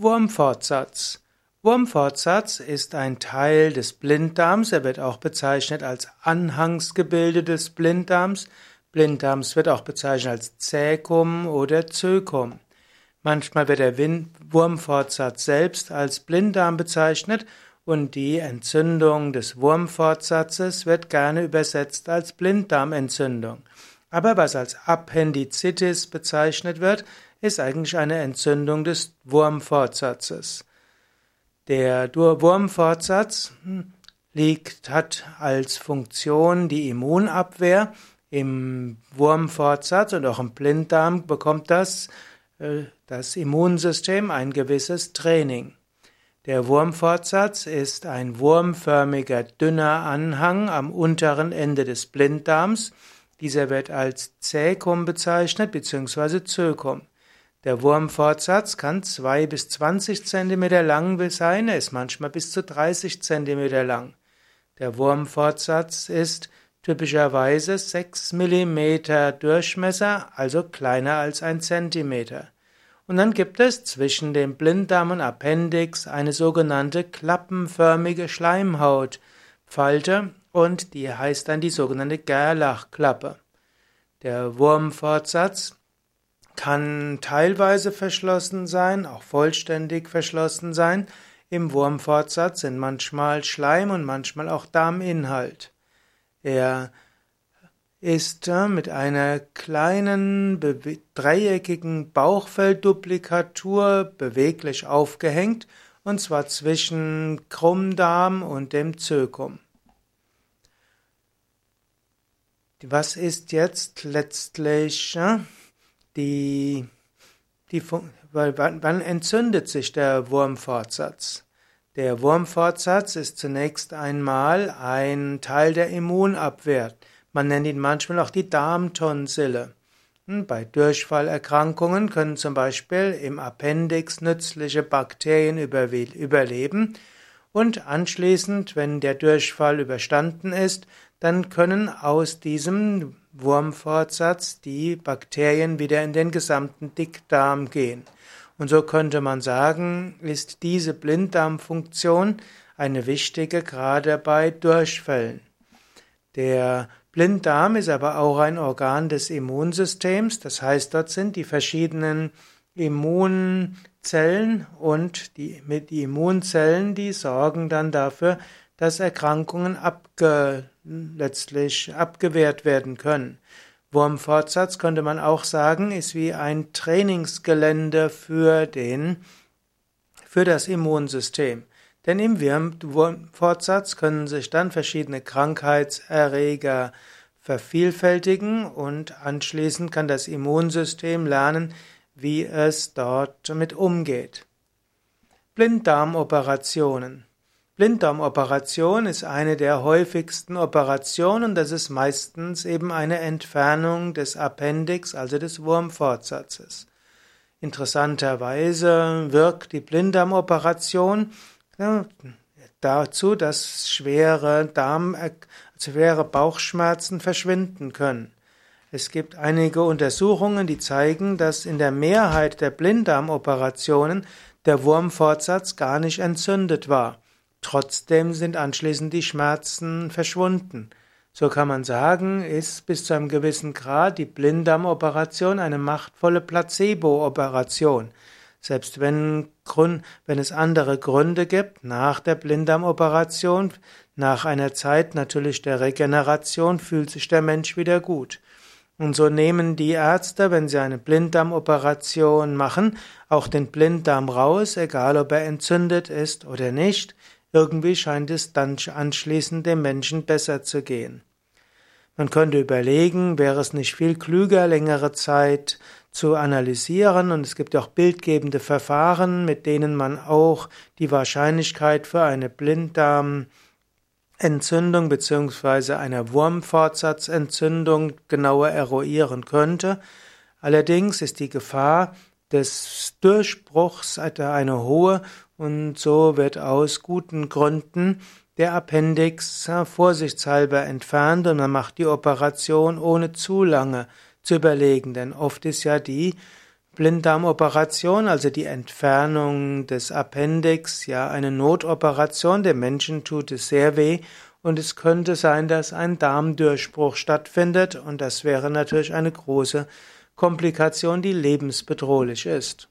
Wurmfortsatz. Wurmfortsatz ist ein Teil des Blinddarms. Er wird auch bezeichnet als Anhangsgebilde des Blinddarms. Blinddarms wird auch bezeichnet als Zäkum oder Zökum. Manchmal wird der Wurmfortsatz selbst als Blinddarm bezeichnet und die Entzündung des Wurmfortsatzes wird gerne übersetzt als Blinddarmentzündung. Aber was als Appendizitis bezeichnet wird, ist eigentlich eine Entzündung des Wurmfortsatzes. Der Wurmfortsatz hm, liegt, hat als Funktion die Immunabwehr. Im Wurmfortsatz und auch im Blinddarm bekommt das, äh, das Immunsystem ein gewisses Training. Der Wurmfortsatz ist ein wurmförmiger, dünner Anhang am unteren Ende des Blinddarms. Dieser wird als Zäkum bezeichnet bzw. Zökum. Der Wurmfortsatz kann 2 bis 20 cm lang sein, er ist manchmal bis zu 30 cm lang. Der Wurmfortsatz ist typischerweise 6 mm Durchmesser, also kleiner als ein Zentimeter. Und dann gibt es zwischen dem Blinddarm und Appendix eine sogenannte klappenförmige Schleimhautfalte und die heißt dann die sogenannte Gerlachklappe. Der Wurmfortsatz kann teilweise verschlossen sein, auch vollständig verschlossen sein. Im Wurmfortsatz sind manchmal Schleim und manchmal auch Darminhalt. Er ist mit einer kleinen dreieckigen Bauchfeldduplikatur beweglich aufgehängt, und zwar zwischen Krummdarm und dem Zökum. Was ist jetzt letztlich die, die, wann entzündet sich der Wurmfortsatz? Der Wurmfortsatz ist zunächst einmal ein Teil der Immunabwehr. Man nennt ihn manchmal auch die Darmtonsille. Hm, bei Durchfallerkrankungen können zum Beispiel im Appendix nützliche Bakterien überleben und anschließend, wenn der Durchfall überstanden ist, dann können aus diesem Wurmfortsatz die Bakterien wieder in den gesamten Dickdarm gehen. Und so könnte man sagen, ist diese Blinddarmfunktion eine wichtige gerade bei Durchfällen. Der Blinddarm ist aber auch ein Organ des Immunsystems, das heißt, dort sind die verschiedenen Immunzellen und die, mit die Immunzellen, die sorgen dann dafür, dass Erkrankungen abge, letztlich abgewehrt werden können. Wurmfortsatz könnte man auch sagen, ist wie ein Trainingsgelände für den, für das Immunsystem. Denn im Wurmfortsatz können sich dann verschiedene Krankheitserreger vervielfältigen und anschließend kann das Immunsystem lernen, wie es dort mit umgeht. Blinddarmoperationen. Blinddarmoperation ist eine der häufigsten Operationen. Das ist meistens eben eine Entfernung des Appendix, also des Wurmfortsatzes. Interessanterweise wirkt die Blinddarmoperation dazu, dass schwere Darm, schwere Bauchschmerzen verschwinden können. Es gibt einige Untersuchungen, die zeigen, dass in der Mehrheit der Blinddarmoperationen der Wurmfortsatz gar nicht entzündet war. Trotzdem sind anschließend die Schmerzen verschwunden. So kann man sagen, ist bis zu einem gewissen Grad die Blinddarmoperation eine machtvolle Placebo-Operation. Selbst wenn, wenn es andere Gründe gibt, nach der Blinddarmoperation, nach einer Zeit natürlich der Regeneration, fühlt sich der Mensch wieder gut. Und so nehmen die Ärzte, wenn sie eine Blinddarmoperation machen, auch den Blinddarm raus, egal ob er entzündet ist oder nicht. Irgendwie scheint es dann anschließend dem Menschen besser zu gehen. Man könnte überlegen, wäre es nicht viel klüger, längere Zeit zu analysieren und es gibt auch bildgebende Verfahren, mit denen man auch die Wahrscheinlichkeit für eine Blinddarmentzündung bzw. einer Wurmfortsatzentzündung genauer eruieren könnte. Allerdings ist die Gefahr des Durchbruchs eine hohe und so wird aus guten Gründen der Appendix vorsichtshalber entfernt und man macht die Operation ohne zu lange zu überlegen, denn oft ist ja die Blinddarmoperation, also die Entfernung des Appendix, ja eine Notoperation. Dem Menschen tut es sehr weh und es könnte sein, dass ein Darmdurchbruch stattfindet und das wäre natürlich eine große Komplikation, die lebensbedrohlich ist.